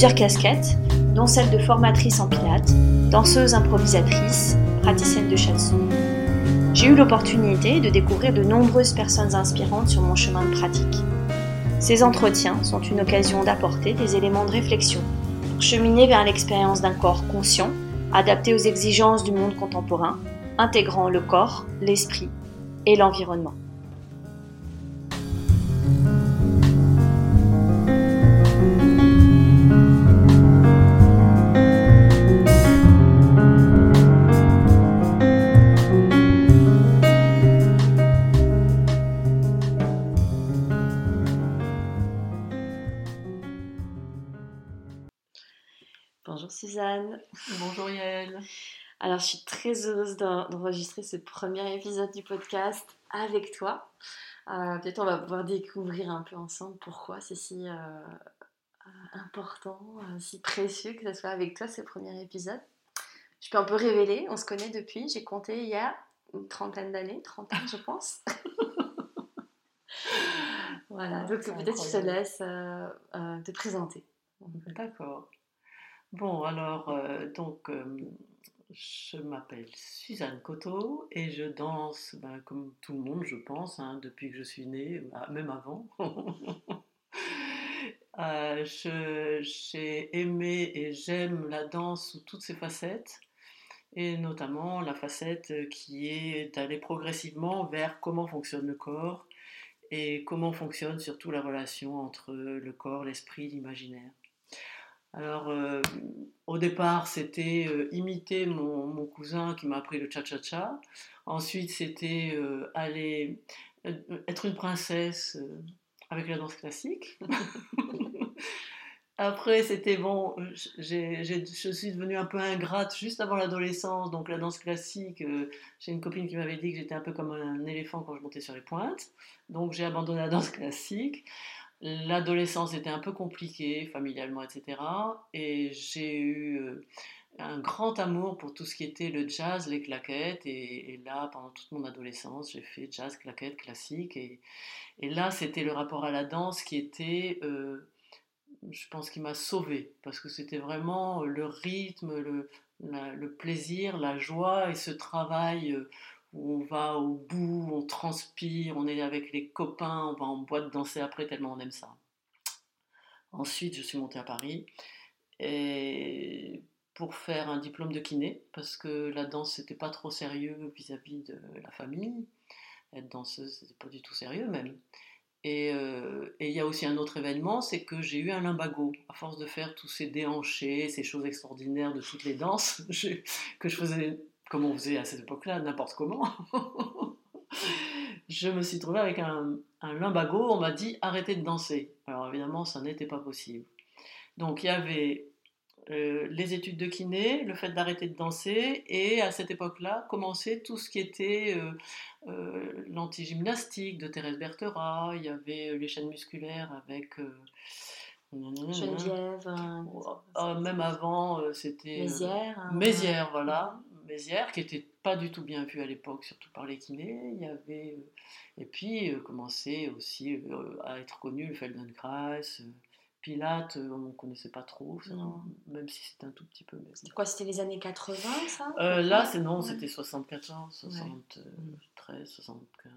plusieurs casquettes, dont celle de formatrice en pilates, danseuse improvisatrice, praticienne de shatsu. J'ai eu l'opportunité de découvrir de nombreuses personnes inspirantes sur mon chemin de pratique. Ces entretiens sont une occasion d'apporter des éléments de réflexion pour cheminer vers l'expérience d'un corps conscient, adapté aux exigences du monde contemporain, intégrant le corps, l'esprit et l'environnement. Alors, je suis très heureuse d'enregistrer ce premier épisode du podcast avec toi. Euh, Peut-être on va pouvoir découvrir un peu ensemble pourquoi c'est si euh, important, euh, si précieux que ce soit avec toi ce premier épisode. Je peux un peu révéler, on se connaît depuis, j'ai compté il y a une trentaine d'années, 30 ans je pense. voilà, donc peut-être je te laisse euh, euh, te présenter. D'accord. Bon, alors, euh, donc, je m'appelle Suzanne Coteau et je danse ben, comme tout le monde, je pense, hein, depuis que je suis née, ah, même avant. Euh, J'ai aimé et j'aime la danse sous toutes ses facettes, et notamment la facette qui est d'aller progressivement vers comment fonctionne le corps et comment fonctionne surtout la relation entre le corps, l'esprit, l'imaginaire. Alors, euh, au départ, c'était euh, imiter mon, cousin qui m'a appris le cha-cha-cha. Ensuite, c'était euh, aller être une princesse avec la danse classique. Après, c'était bon, j'ai- je suis devenue un peu ingrate juste avant l'adolescence, donc la danse classique. j'ai une copine qui m'avait dit que j'étais un peu comme un éléphant quand je montais sur les pointes, donc j'ai abandonné la danse classique. L'adolescence était un peu compliquée, familialement, etc. Et j'ai eu euh, un grand amour pour tout ce qui était le jazz, les claquettes. Et, là, pendant toute mon adolescence, j'ai fait jazz, claquettes, classique. Et, là, c'était le rapport à la danse qui était, euh, je pense, qui m'a sauvée. Parce que c'était vraiment le rythme, le plaisir, la joie et ce travail. euh, on va au bout, on transpire, on est avec les copains, on va en boîte danser après tellement on aime ça. Ensuite, je suis montée à Paris et pour faire un diplôme de kiné parce que la danse c'était pas trop sérieux vis-à-vis de la famille. Être danseuse c'était pas du tout sérieux même. Et euh, et il y a aussi un autre événement, c'est que j'ai eu un lumbago. À force de faire tous ces déhanchés, ces choses extraordinaires de toutes les danses que je faisais comme on faisait à cette époque-là, n'importe comment. je me suis trouvée avec un, un lumbago, on m'a dit arrêtez de danser. Alors évidemment, ça n'était pas possible. Donc il y avait euh, les études de kiné, le fait d'arrêter de danser, et à cette époque-là, commençait tout ce qui était euh, euh, l'antigymnastique de Thérèse Berthera, il y avait euh, les chaînes musculaires avec... euh, Geneviève, euh, Ah, même avant, c'était... Mézières. hein. Mézières, voilà. Mézières, qui était pas du tout bien vue à l'époque, surtout par les kinés. Il y avait, euh, et puis, euh, commençait aussi euh, à être connu le Feldenkrais, Pilate, on ne connaissait pas trop, ça, même si c'était un tout petit peu. C'était quoi C'était les années 80, ça Euh, là, c'est non, Ouais. c'était 74, 73, 75.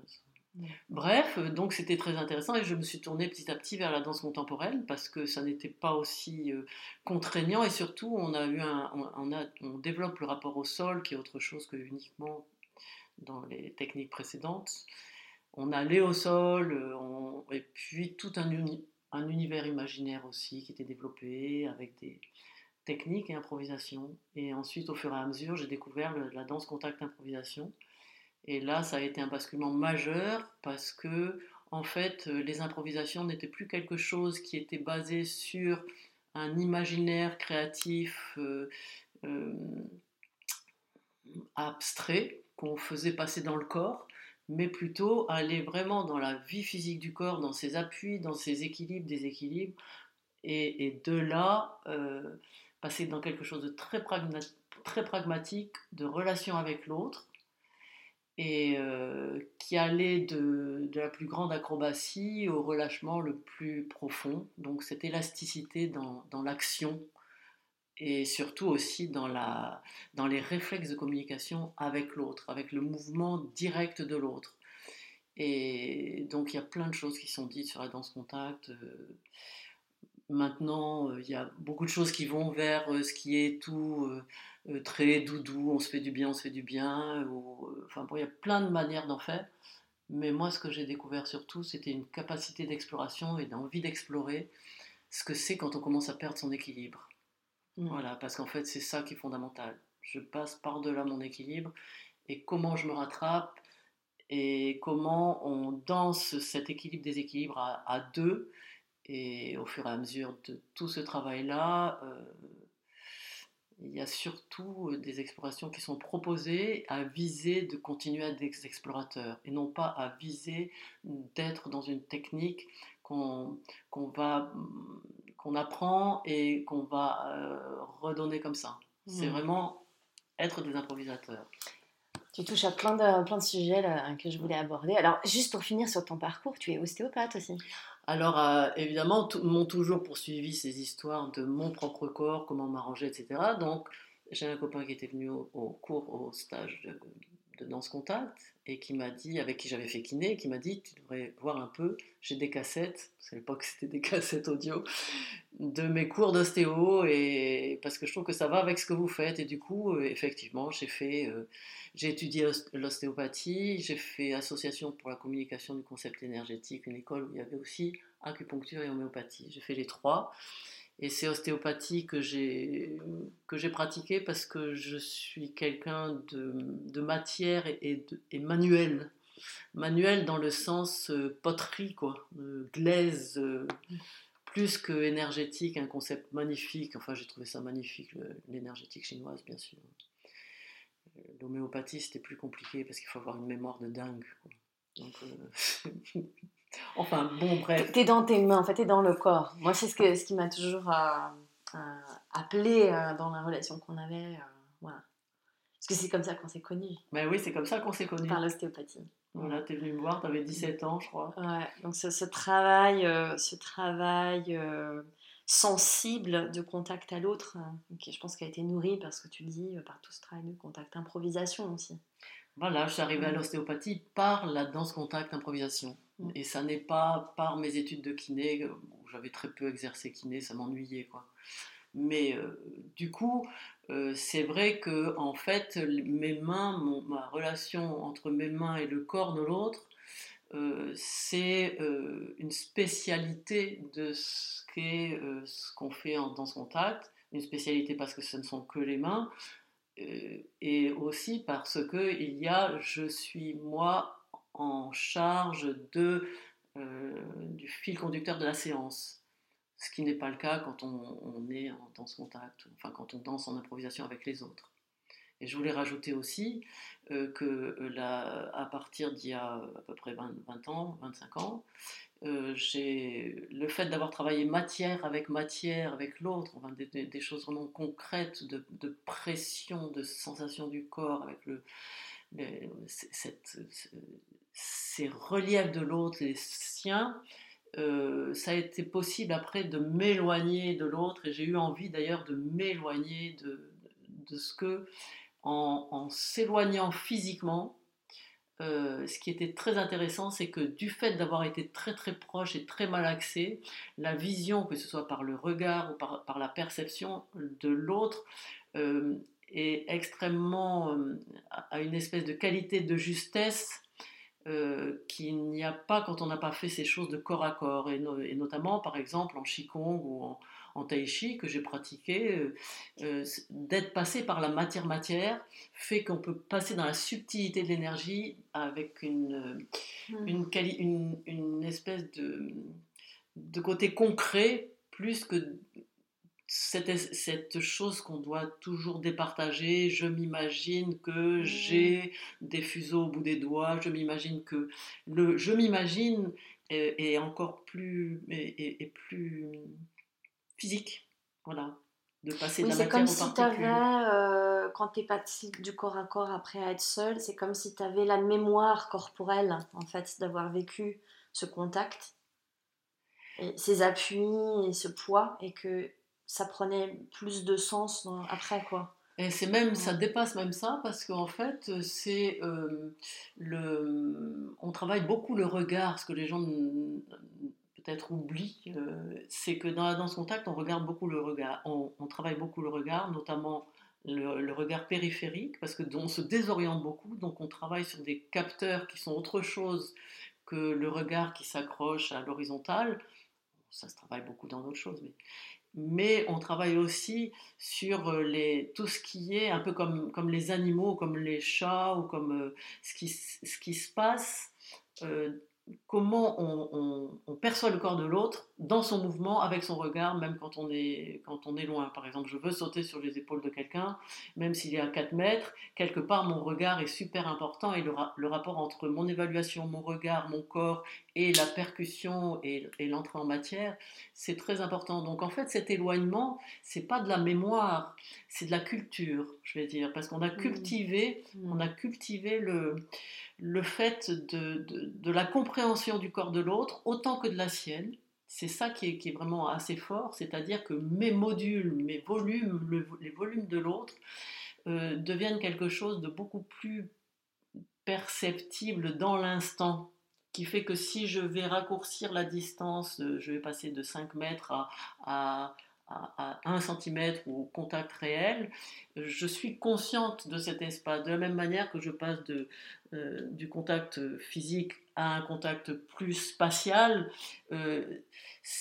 Bref, euh, donc c'était très intéressant et je me suis tournée petit à petit vers la danse contemporaine parce que ça n'était pas aussi euh, contraignant et surtout on a eu un, on, a, on développe le rapport au sol qui est autre chose que uniquement dans les techniques précédentes. On allait au sol euh, et puis tout un, un univers imaginaire aussi qui était développé avec des techniques et improvisation. Et ensuite, au fur et à mesure, j'ai découvert la danse contact improvisation. Et là, ça a été un basculement majeur parce que, en fait, euh, les improvisations n'étaient plus quelque chose qui était basé sur un imaginaire créatif euh, euh, abstrait qu'on faisait passer dans le corps, mais plutôt aller vraiment dans la vie physique du corps, dans ses appuis, dans ses équilibres, déséquilibres, et, de là passer dans quelque chose de très pragmatique, de relation avec l'autre, et euh, qui allait de, la plus grande acrobatie au relâchement le plus profond. Donc cette élasticité dans, l'action et surtout aussi dans, les réflexes de communication avec l'autre, avec le mouvement direct de l'autre. Et donc il y a plein de choses qui sont dites sur la danse contact. Euh, maintenant, euh, il y a beaucoup de choses qui vont vers ce qui est tout très doudou, on se fait du bien, on se fait du bien. Enfin bon, il y a plein de manières d'en faire. Mais moi, ce que j'ai découvert surtout, c'était une capacité d'exploration et d'envie d'explorer ce que c'est quand on commence à perdre son équilibre. Mmh. Voilà, parce qu'en fait, c'est ça qui est fondamental. Je passe par-delà mon équilibre et comment je me rattrape et comment on danse cet équilibre-déséquilibre à, à, deux. Et au fur et à mesure de tout ce travail-là, euh, il y a surtout euh, des explorations qui sont proposées à viser de continuer à être des explorateurs et non pas à viser d'être dans une technique qu'on va qu'on apprend et qu'on va euh, redonner comme ça. C'est mmh. vraiment être des improvisateurs. Tu touches à plein de, plein de sujets que je voulais aborder. Alors, juste pour finir sur ton parcours, tu es ostéopathe aussi alors, euh, évidemment, m'ont toujours poursuivi ces histoires de mon propre corps, comment m'arranger, etc. Donc, j'ai un copain qui était venu au, cours, au stage de, de danse contact et qui m'a dit, avec qui j'avais fait kiné, qui m'a dit tu devrais voir un peu, j'ai des cassettes, parce qu'à l'époque c'était des cassettes audio, de mes cours d'ostéo et parce que je trouve que ça va avec ce que vous faites. Et du coup euh, effectivement j'ai fait, euh, j'ai étudié l'ostéopathie, j'ai fait association pour la communication du concept énergétique, une école où il y avait aussi acupuncture et homéopathie, j'ai fait les trois et c'est ostéopathie que j'ai que j'ai pratiqué parce que je suis quelqu'un de, de, matière et, et, manuel. Manuel dans le sens euh, poterie, quoi, glaise, euh, plus que énergétique, un concept magnifique. Enfin, j'ai trouvé ça magnifique, l'énergétique chinoise, bien sûr. L'homéopathie, c'était plus compliqué parce qu'il faut avoir une mémoire de dingue. Donc, euh, Enfin, bon, bref. T'es dans tes mains, en fait, t'es dans le corps. Moi, c'est ce, que, ce qui m'a toujours euh, euh, appelé euh, dans la relation qu'on avait. voilà. Parce que c'est comme ça qu'on s'est connus. Ben oui, c'est comme ça qu'on s'est connus. Par l'ostéopathie. Voilà, t'es venu me voir, t'avais 17 ans, je crois. Ouais, donc ce, ce travail, ce travail sensible de contact à l'autre, je pense qu'il a été nourri parce que tu dis par tout ce travail de contact, improvisation aussi. Voilà, je suis arrivée à mm. l'ostéopathie par la danse contact improvisation. Mm. Et ça n'est pas par mes études de kiné, où j'avais très peu exercé kiné, ça m'ennuyait quoi. Mais euh, du coup, euh, c'est vrai que en fait, mes mains, ma relation entre mes mains et le corps de l'autre, euh, c'est une spécialité de ce qu'est ce qu'on fait en danse contact. Une spécialité parce que ce ne sont que les mains, et aussi parce que il y a je suis moi en charge de, euh, du fil conducteur de la séance. Ce qui n'est pas le cas quand on, est en danse contact, enfin quand on danse en improvisation avec les autres. Et je voulais rajouter aussi euh, que euh, là, à partir d'il y a à peu près 20, ans, 25 ans, le fait d'avoir travaillé matière avec matière, avec l'autre, enfin, des, choses vraiment concrètes de, de, pression, de sensation du corps, avec le, cette, ces reliefs de l'autre, les siens, euh, ça a été possible après de m'éloigner de l'autre. Et j'ai eu envie d'ailleurs de m'éloigner de, de, ce que, en, s'éloignant physiquement, euh, ce qui était très intéressant, c'est que du fait d'avoir été très très proche et très mal axé, la vision, que ce soit par le regard ou par, par la perception de l'autre, euh, est extrêmement à une espèce de qualité de justesse euh, qu'il n'y a pas quand on n'a pas fait ces choses de corps à corps, et, notamment par exemple en Qigong ou en, en Tai Chi que j'ai pratiqué, euh, euh, d'être passé par la matière-matière fait qu'on peut passer dans la subtilité de l'énergie avec une, mmh. une, une, espèce de, de côté concret plus que cette, cette chose qu'on doit toujours départager, je m'imagine que mmh. j'ai des fuseaux au bout des doigts, je m'imagine que le je m'imagine est, encore plus, est, plus physique. Voilà. de passer Oui, de la c'est comme si tu avais, quand tu es parti du corps à corps après à être seul, c'est comme si tu avais la mémoire corporelle, en fait, d'avoir vécu ce contact, et ces appuis et ce poids, et que ça prenait plus de sens dans- après, quoi. Et c'est même, ça dépasse même ça parce qu'en fait, c'est euh, le, on travaille beaucoup le regard, ce que les gens peut-être oublient, euh, c'est que dans la danse contact, on regarde beaucoup le regard, on, on travaille beaucoup le regard, notamment le, le regard périphérique, parce que on se désoriente beaucoup, donc on travaille sur des capteurs qui sont autre chose que le regard qui s'accroche à l'horizontale. Ça se travaille beaucoup dans d'autres choses, mais mais on travaille aussi sur euh, les, tout ce qui est un peu comme, comme les animaux, comme les chats, ou comme euh, ce, qui, ce qui se passe, euh, comment on, perçoit le corps de l'autre dans son mouvement, avec son regard, même quand on, est, quand on est loin. Par exemple, je veux sauter sur les épaules de quelqu'un, même s'il est à 4 mètres, quelque part mon regard est super important et le, le rapport entre mon évaluation, mon regard, mon corps et la percussion et, et l'entrée en matière, c'est très important. Donc en fait, cet éloignement, c'est pas de la mémoire, c'est de la culture, je vais dire, parce qu'on a cultivé, on a cultivé le, le fait de, de- de la compréhension du corps de l'autre autant que de la sienne. C'est ça qui est, qui est vraiment assez fort, c'est-à-dire que mes modules, mes volumes, le- les volumes de l'autre euh, deviennent quelque chose de beaucoup plus perceptible dans l'instant, qui fait que si je vais raccourcir la distance, euh, je vais passer de 5 mètres à, à, à, à 1 cm ou contact réel, je suis consciente de cet espace, de la même manière que je passe euh, du contact physique à un contact plus spatial, euh,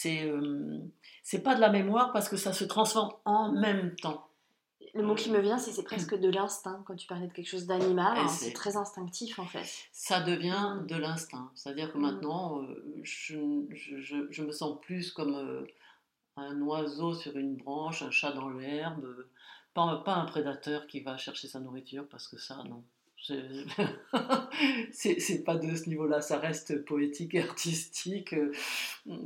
euh, c'est pas de la mémoire parce que ça se transforme en même temps. Le mot qui me vient, c'est c'est presque de l'instinct. Quand tu parlais de quelque chose d'animal, hein, c'est- très instinctif en fait. ça devient de l'instinct. C'est-à-dire que Mm. maintenant, euh, je, je- je- je me sens plus comme euh, un oiseau sur une branche, un chat dans l'herbe, euh, pas, pas un prédateur qui va chercher sa nourriture, parce que ça, non. C'est pas de ce niveau-là, ça reste poétique et artistique, euh,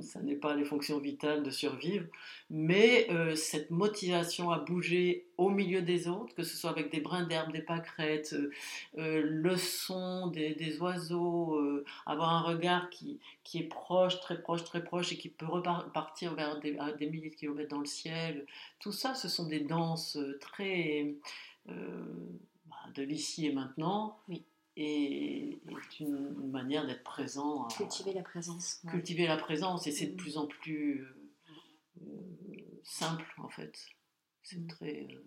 ça n'est pas les fonctions vitales de survivre, mais euh, cette motivation à bouger au milieu des autres, que ce soit avec des brins d'herbe, des pâquerettes, euh, le son des, des oiseaux, avoir un regard qui, qui est proche, très proche, très proche et qui peut repartir vers des, des milliers de kilomètres dans le ciel, tout ça, ce sont des danses très de l'ici et maintenant. Oui. Et, et une, manière d'être présent, à- Cultiver la présence. ouais. cultiver la présence, et c'est de Mm. plus en plus euh, euh, simple en fait. C'est Mm. très. euh,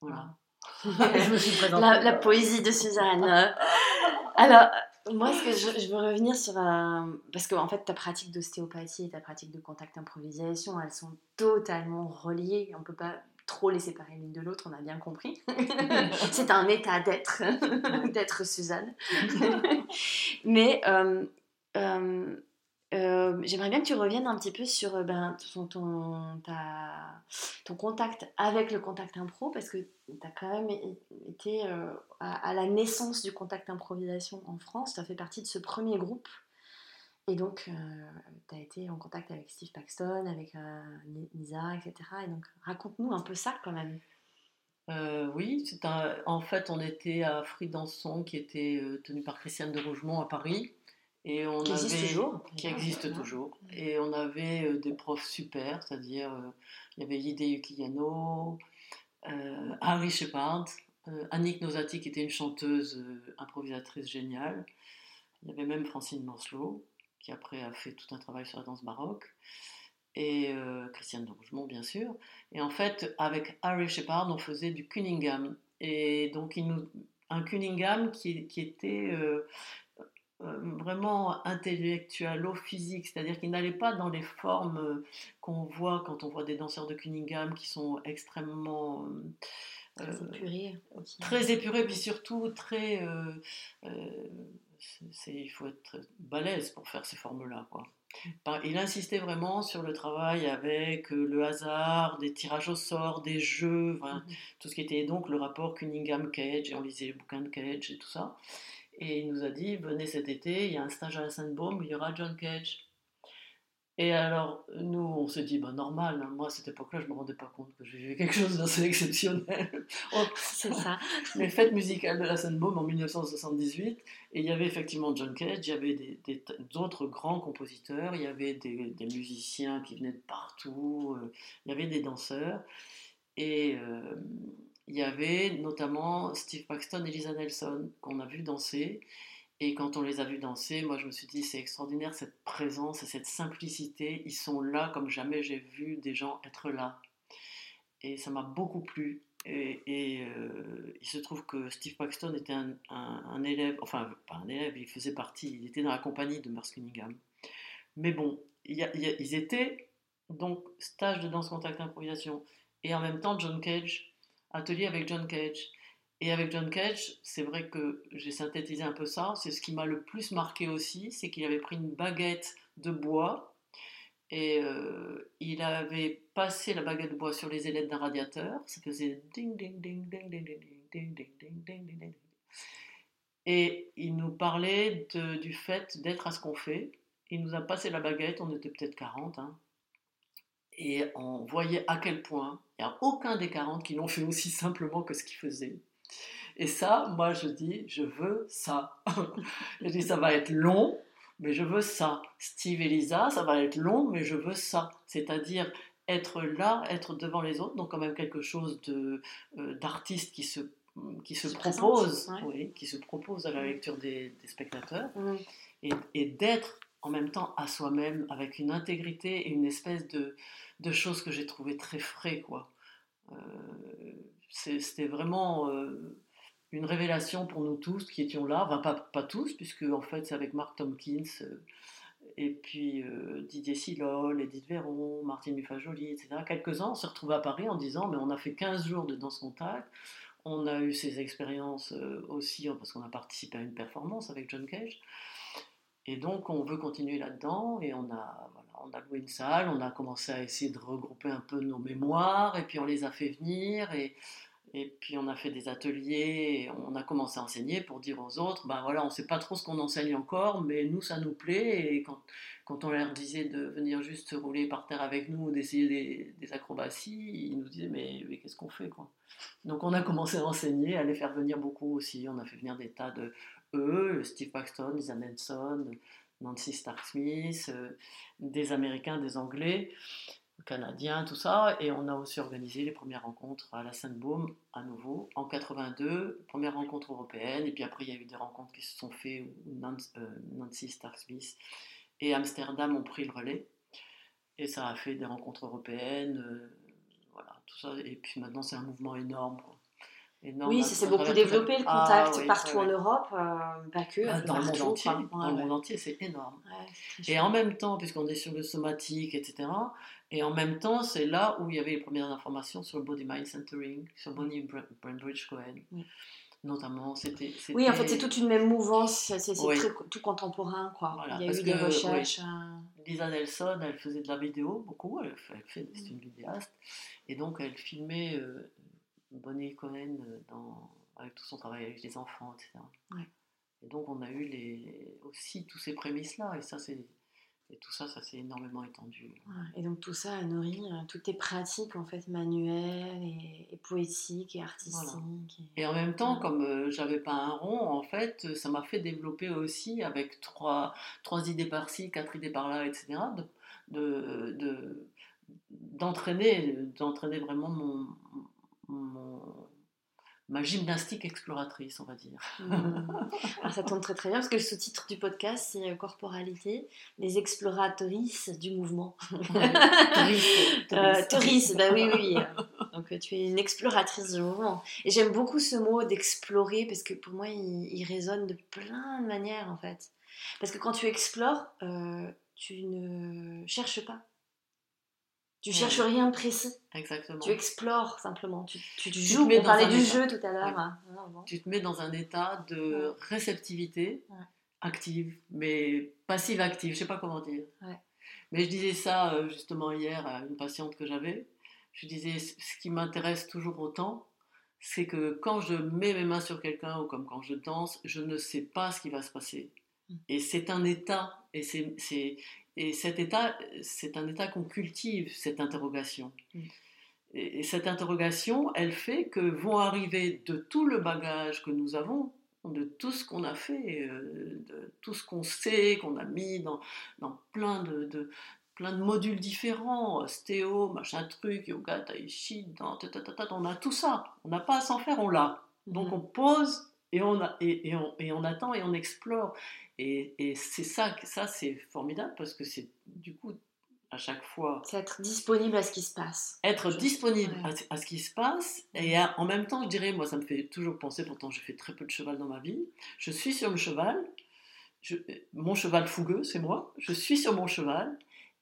voilà. la, je me suis présentée. la poésie de Suzanne. Alors, moi, ce que je, je veux revenir sur. un- parce qu'en fait, ta pratique d'ostéopathie et ta pratique de contact improvisation, elles sont totalement reliées. On ne peut pas trop les séparer l'une de l'autre, on a bien compris. C'est un état d'être, d'être Suzanne. Mais euh, euh, euh, j'aimerais bien que tu reviennes un petit peu sur ben, ton, ton, ta- ton contact avec le contact impro, parce que tu as quand même été à, à la naissance du contact improvisation en France, tu as fait partie de ce premier groupe. Et donc, tu as été en contact avec Steve Paxton, avec euh, Ni- Nisa, etc. Et donc, raconte-nous un peu ça quand même. Euh, oui, c'est un- en fait, on était à Fridanson, qui était euh, tenu par Christiane de Rougemont à Paris. Et on Qui existe avait- toujours. Qui existe Voilà. toujours. Et on avait euh, des profs super, c'est-à-dire, euh, il y avait Yide Yukiyano, euh, Harry Shepard, euh, Annick Nosati, qui était une chanteuse euh, improvisatrice géniale. Il y avait même Francine Lancelot, qui après a fait tout un travail sur la danse baroque. Et euh, Christiane de Rougemont, bien sûr. Et en fait, avec Harry Shepard, on faisait du Cunningham. Et donc, il nous, un Cunningham qui, qui était euh, euh, vraiment intellectualo-physique, c'est-à-dire qu'il n'allait pas dans les formes euh, qu'on voit quand on voit des danseurs de Cunningham qui sont extrêmement Très épuré aussi. très épurés, puis surtout très. C'est- il faut être balèze pour faire ces formes-là. Quoi. Il insistait vraiment sur le travail avec euh, le hasard, des tirages au sort, des jeux, enfin, Mhm. tout ce qui était donc le rapport Cunningham-Cage, et on lisait les bouquins de Cage et tout ça. Et il nous a dit venez cet été, il y a un stage à la Sainte-Baume, il y aura John Cage. Et alors, nous, on se dit, bah, normal, hein. moi à cette époque-là, je ne me rendais pas compte que j'ai vu quelque chose d'assez exceptionnel. Oh, c'est ça. Les fêtes musicales de la Sandbomb en 1978, et il y avait effectivement John Cage, il y avait d'autres grands compositeurs, il y avait des, musiciens qui venaient de partout, euh, il y avait des danseurs, et euh, il y avait notamment Steve Paxton et Lisa Nelson qu'on a vu danser. Et quand on les a vus danser, moi je me suis dit c'est extraordinaire cette présence et cette simplicité. Ils sont là comme jamais j'ai vu des gens être là. Et ça m'a beaucoup plu. Et, euh, il se trouve que Steve Paxton était un, élève, enfin pas un élève, il faisait partie, il était dans la compagnie de Merce Cunningham. Mais bon, ils étaient donc stage de danse contact improvisation et en même temps John Cage, atelier avec John Cage. Et avec John Cage, c'est vrai que j'ai synthétisé un peu ça. C'est ce qui m'a le plus marqué aussi, c'est qu'il avait pris une baguette de bois et euh, il avait passé la baguette de bois sur les ailettes d'un radiateur. Ça faisait ding ding ding ding ding ding ding ding ding ding ding Et il nous parlait de, du fait d'être à ce qu'on fait. Il nous a passé la baguette, on était peut-être 40, hein, et on voyait à quel point il n'y a aucun des 40 qui l'ont fait aussi simplement que ce qu'il faisait. Et ça, moi, je dis, je veux ça. je dis, ça va être long, mais je veux ça. Steve et Lisa, ça va être long, mais je veux ça. C'est-à-dire être là, être devant les autres, donc quand même quelque chose de, euh, d'artiste qui se, qui se, propose, oui, qui se propose à la lecture des, spectateurs, et, et d'être en même temps à soi-même avec une intégrité et une espèce de, de choses que j'ai trouvé très frais, quoi. Euh, c'était vraiment euh, une révélation pour nous tous qui étions là, enfin pas, tous, puisque en fait c'est avec Mark Tompkins euh, et puis euh, Didier Silol, Edith Véron, Martine Mufajoli, etc. Quelques-uns, on se retrouvés à Paris en disant mais on a fait 15 jours de danse contact, on a eu ces expériences aussi parce qu'on a participé à une performance avec John Cage. Et donc, on veut continuer là-dedans et on a, on a loué une salle, on a commencé à essayer de regrouper un peu nos mémoires et puis on les a fait venir et, et puis on a fait des ateliers, on a commencé à enseigner pour dire aux autres, ben voilà, on ne sait pas trop ce qu'on enseigne encore, mais nous ça nous plaît. Et quand, quand on leur disait de venir juste se rouler par terre avec nous, d'essayer des, acrobaties, ils nous disaient mais, mais qu'est-ce qu'on fait quoi? Donc on a commencé à enseigner, à les faire venir beaucoup aussi. On a fait venir des tas de eux, Steve Paxton, Lisa Nelson, Nancy Stark-Smith, euh, des Américains, des Anglais, Canadiens, tout ça. Et on a aussi organisé les premières rencontres à la Sainte-Baume, à nouveau, en 82, première rencontre européenne. Et puis après, il y a eu des rencontres qui se sont faites où euh, Nancy Stark-Smith et Amsterdam ont pris le relais. Et ça a fait des rencontres européennes. Euh, voilà, tout ça. Et puis maintenant, c'est un mouvement énorme oui, ça s'est beaucoup développé le ah contact partout en Europe, euh, pas que. Bah, dans, le monde entier, dans le monde entier, c'est énorme. et en même temps, puisqu'on est sur le somatique, etc., et en même temps, c'est là où il y avait les premières informations sur le Body Mind Centering, sur Bonnie Brandbridge Cohen. Notamment, c'était. Oui, en fait, c'est toute une même mouvance, c'est tout contemporain, quoi. il y a eu des recherches. Euh, Lisa Nelson, elle faisait de la vidéo beaucoup, elle, fait, c'est une vidéaste, et donc elle filmait euh, Bonnie Cohen euh, dans, avec tout son travail avec les enfants, etc. Et donc on a eu les, aussi tous ces prémices-là, et ça c'est et tout ça, ça s'est énormément étendu. et donc tout ça a nourri euh, toutes tes pratiques en fait manuelles et, poétiques et artistiques. Et... en même temps, comme euh, j'avais pas un rond, en fait, ça m'a fait développer aussi avec trois, trois idées par-ci, quatre idées par-là, etc. De, de, d'entraîner, d'entraîner vraiment mon, ma gymnastique exploratrice, on va dire. Alors ça tombe très très bien parce que le sous-titre du podcast c'est euh, Corporalité, les exploratrices du mouvement. Touriste, euh, bah oui, oui. Donc tu es une exploratrice du mouvement. Et j'aime beaucoup ce mot d'explorer parce que pour moi il, résonne de plein de manières en fait. Parce que quand tu explores, euh, tu ne cherches pas. Tu cherches rien de précis. Exactement. Tu explores simplement. Tu, tu, joues. On parlait du jeu tout à l'heure. Hein. Tu te mets dans un état de réceptivité active, mais passive-active. Je sais pas comment dire. Mais je disais ça euh, justement hier à une patiente que j'avais. Je disais ce qui m'intéresse toujours autant, c'est que quand je mets mes mains sur quelqu'un ou comme quand je danse, je ne sais pas ce qui va se passer. Et c'est un état, et, c'est, et cet état, c'est un état qu'on cultive, cette interrogation. Mm. Et, cette interrogation, elle fait que vont arriver de tout le bagage que nous avons, de tout ce qu'on a fait, euh, de tout ce qu'on sait, qu'on a mis dans, dans plein de, de, plein de modules différents, stéo, machin truc, yoga, tai chi, on a tout ça. On n'a pas à s'en faire, on l'a. Donc mm. on pose et on, a, et, et, on, et on attend et on explore. Et, et c'est ça, ça c'est formidable parce que c'est du coup à chaque fois. C'est être disponible à ce qui se passe. Être disponible à, ce qui se passe. Et en même temps, je dirais, moi, ça me fait toujours penser, pourtant, je fais très peu de cheval dans ma vie. Je suis sur le cheval. Je, mon cheval fougueux, c'est moi. Je suis sur mon cheval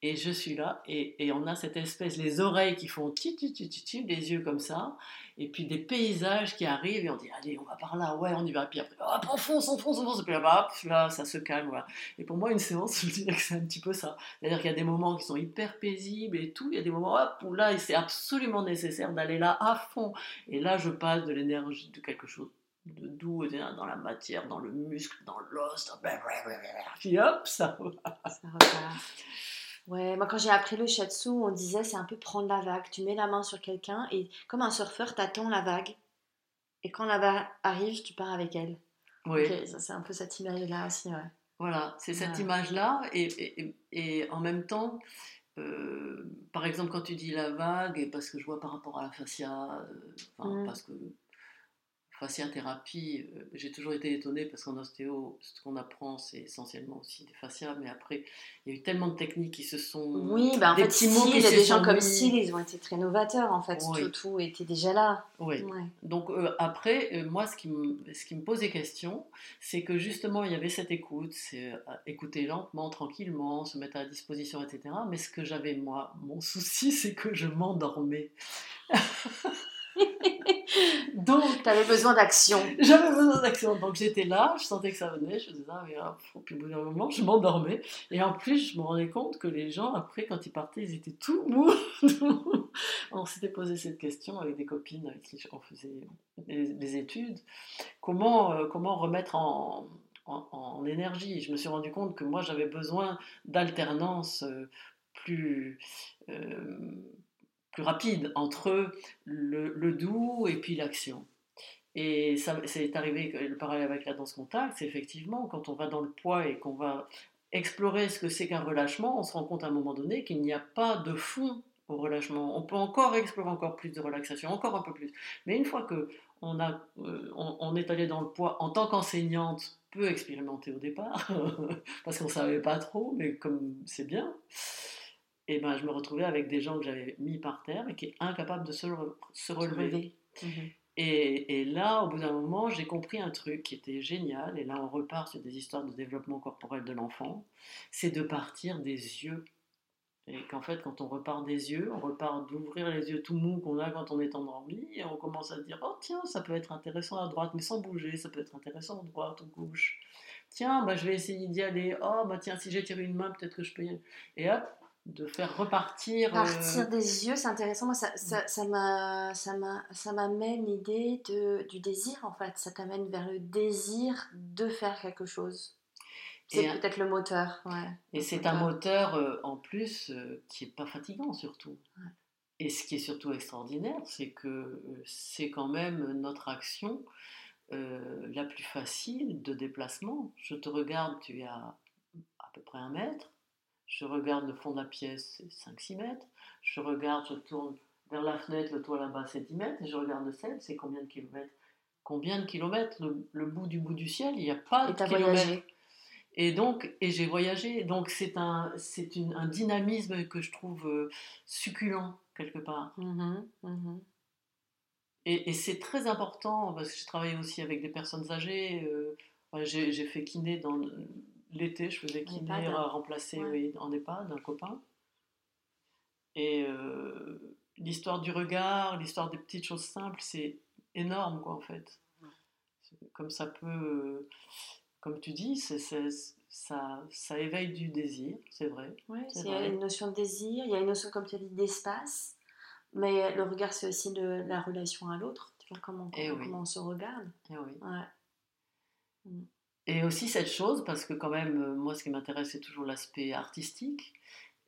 et je suis là, et, on a cette espèce, les oreilles qui font ti ti ti ti les yeux comme ça, et puis des paysages qui arrivent, et on dit, allez, on va par là, ouais, on y va, puis après, hop, on fonce, on fonce, on fonce, et puis là, hop, là, ça se calme, voilà. Et pour moi, une séance, je dirais que c'est un petit peu ça. C'est-à-dire qu'il y a des moments qui sont hyper paisibles et tout, il y a des moments, où là, c'est absolument nécessaire d'aller là à fond, et là, je passe de l'énergie de quelque chose de doux dans la matière, dans le muscle, dans l'os, puis hop, ça va. Ça repart. Ouais, moi quand j'ai appris le shiatsu, on disait c'est un peu prendre la vague. Tu mets la main sur quelqu'un et comme un surfeur, t'attends la vague. Et quand la vague arrive, tu pars avec elle. Oui. c'est un peu cette image-là aussi, ouais. Voilà, c'est cette image-là. Et, et, et, en même temps, euh, par exemple, quand tu dis la vague, et parce que je vois par rapport à la fascia, euh, mmh. parce que fasciathérapie, euh, j'ai toujours été étonnée parce qu'en ostéo, ce qu'on apprend, c'est essentiellement aussi des fascias, mais après, il y a eu tellement de techniques qui se sont. Oui, bah en des fait, il y a des gens comme Seal, ils ont été très novateurs, en fait, tout, tout, était déjà là. Oui. Donc, euh, après, euh, moi, ce qui, me, ce qui me posait question, c'est que justement, il y avait cette écoute, c'est écouter lentement, tranquillement, se mettre à disposition, etc. Mais ce que j'avais, moi, mon souci, c'est que je m'endormais. Donc, tu avais besoin d'action. J'avais besoin d'action. Donc, j'étais là, je sentais que ça venait, je faisais ça, mais puis au bout d'un moment, je m'endormais. Et en plus, je me rendais compte que les gens, après, quand ils partaient, ils étaient tout mous. on s'était posé cette question avec des copines avec qui on faisait des, études. Comment, euh, comment remettre en, en, énergie? Je me suis rendu compte que moi, j'avais besoin d'alternance euh, plus. Euh, plus rapide entre le, doux et puis l'action. Et ça, c'est arrivé, le parallèle avec la danse contact, c'est effectivement quand on va dans le poids et qu'on va explorer ce que c'est qu'un relâchement, on se rend compte à un moment donné qu'il n'y a pas de fond au relâchement. On peut encore explorer encore plus de relaxation, encore un peu plus. Mais une fois que on, euh, est allé dans le poids en tant qu'enseignante, peu expérimentée au départ, parce qu'on ne savait pas trop, mais comme c'est bien, et ben, je me retrouvais avec des gens que j'avais mis par terre et qui étaient incapables de se, se relever. Et, et, là, au bout d'un moment, j'ai compris un truc qui était génial, et là on repart sur des histoires de développement corporel de l'enfant, c'est de partir des yeux. Et qu'en fait, quand on repart des yeux, on repart d'ouvrir les yeux tout mous qu'on a quand on est endormi, et on commence à se dire, oh tiens, ça peut être intéressant à droite, mais sans bouger, ça peut être intéressant à droite ou gauche. Tiens, bah, je vais essayer d'y aller. Oh, bah tiens, si j'étire une main, peut-être que je peux y aller. Et hop, de faire repartir. Euh, Partir des yeux, c'est intéressant. Moi, ça, ça, ça m'amène l'idée de, du désir, en fait. Ça t'amène vers le désir de faire quelque chose. C'est peut-être le moteur. Ouais, et c'est un moteur, euh, en plus, euh, qui n'est pas fatigant, surtout. Et ce qui est surtout extraordinaire, c'est que c'est quand même notre action la plus facile de déplacement. Je te regarde, tu es à à peu près un mètre je regarde le fond de la pièce, c'est 5-6 mètres. Je regarde, je tourne vers la fenêtre, le toit là-bas, c'est 10 mètres. Et je regarde le ciel, c'est combien de kilomètres? Combien de kilomètres? Le, bout du bout du ciel, il n'y a pas de kilomètres. Et donc, et j'ai voyagé. Donc, c'est un, c'est un dynamisme que je trouve euh, succulent, quelque part. Mmh mmh et, c'est très important, parce que je travaille aussi avec des personnes âgées. Euh, j'ai, j'ai fait kiné dans L'été, je faisais kiné à remplacer oui, en EHPAD un copain. Et euh, l'histoire du regard, l'histoire des petites choses simples, c'est énorme, quoi, en fait. Comme ça peut, comme tu dis, c'est, ça, ça éveille du désir, c'est vrai. Oui, il y a une notion de désir, il y a une notion, comme tu as dit, d'espace, mais le regard, c'est aussi la relation à l'autre, tu vois, comment, eh comment, on se regarde. Et eh oui. Ouais. Et aussi cette chose, parce que quand même, euh, moi, ce qui m'intéresse, c'est toujours l'aspect artistique,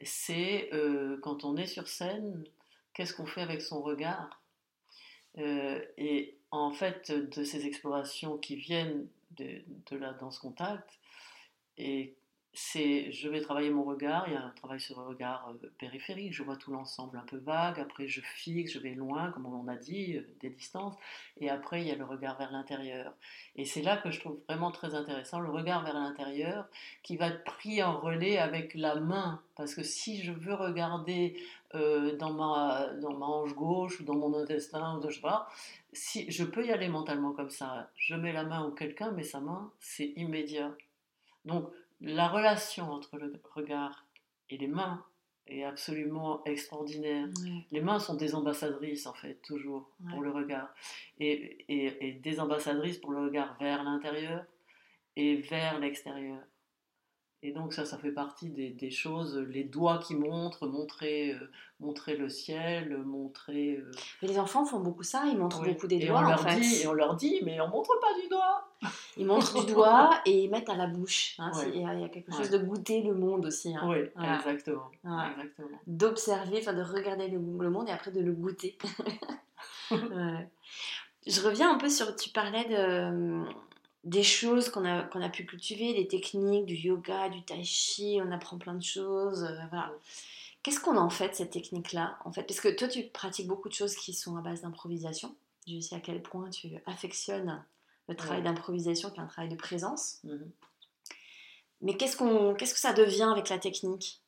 c'est euh, quand on est sur scène, qu'est-ce qu'on fait avec son regard? Euh, Et en fait, de ces explorations qui viennent de, de la danse contact, et c'est je vais travailler mon regard, il y a un travail sur le regard euh, périphérique, je vois tout l'ensemble un peu vague, après je fixe, je vais loin, comme on a dit, euh, des distances, et après il y a le regard vers l'intérieur. Et c'est là que je trouve vraiment très intéressant, le regard vers l'intérieur, qui va être pris en relais avec la main, parce que si je veux regarder euh, dans, ma, dans ma hanche gauche, ou dans mon intestin, ou je sais pas, si, je peux y aller mentalement comme ça, je mets la main ou quelqu'un met sa main, c'est immédiat. Donc la relation entre le regard et les mains est absolument extraordinaire. Les mains sont des ambassadrices, en fait, toujours, pour le regard. Et, et, des ambassadrices pour le regard vers l'intérieur et vers l'extérieur. Et donc ça, ça fait partie des, choses, les doigts qui montrent, montrer, euh, montrer le ciel, montrer... Euh, les enfants font beaucoup ça, ils montrent beaucoup des doigts on leur Dit, et on leur dit, mais on montre pas du doigt Ils montrent du doigt et ils mettent à la bouche. Hein, il, y a, quelque chose de goûter le monde aussi. Hein. Oui, exactement. D'observer, enfin de regarder le, monde et après de le goûter. Je reviens un peu sur, tu parlais de des choses qu'on a, qu'on a pu cultiver, des techniques, du yoga, du tai chi, on apprend plein de choses. Euh, voilà. Qu'est-ce qu'on en fait cette technique-là en fait? Parce que toi, tu pratiques beaucoup de choses qui sont à base d'improvisation. Je sais à quel point tu affectionnes le travail d'improvisation qui est un travail de présence. Mhm. Mais qu'est-ce, qu'on, qu'est-ce que ça devient avec la technique?